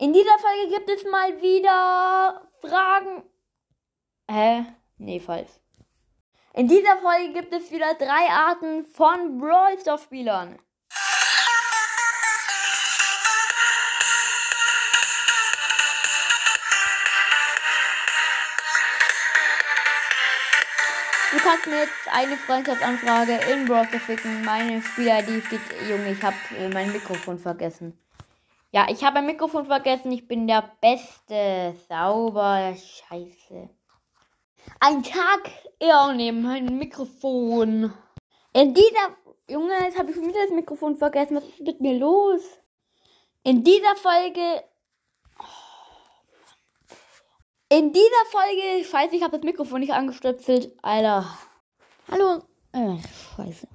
In dieser Folge gibt es mal wieder Fragen. Hä? Nee, falsch. In dieser Folge gibt es wieder drei Arten von Brawl Stars Spielern. Du kannst mir jetzt eine Freundschaftsanfrage in Browser schicken. Meine Spieler-ID steht, Junge, ich habe äh, mein Mikrofon vergessen. Ja, ich habe mein Mikrofon vergessen. Ich bin der Beste. Sauber. Scheiße. Ein Tag eher neben meinem Mikrofon. In dieser. Junge, jetzt habe ich schon wieder das Mikrofon vergessen. Was ist mit mir los? In dieser Folge. In dieser Folge. Scheiße, ich habe das Mikrofon nicht angestöpselt. Alter. Hallo. Äh, scheiße.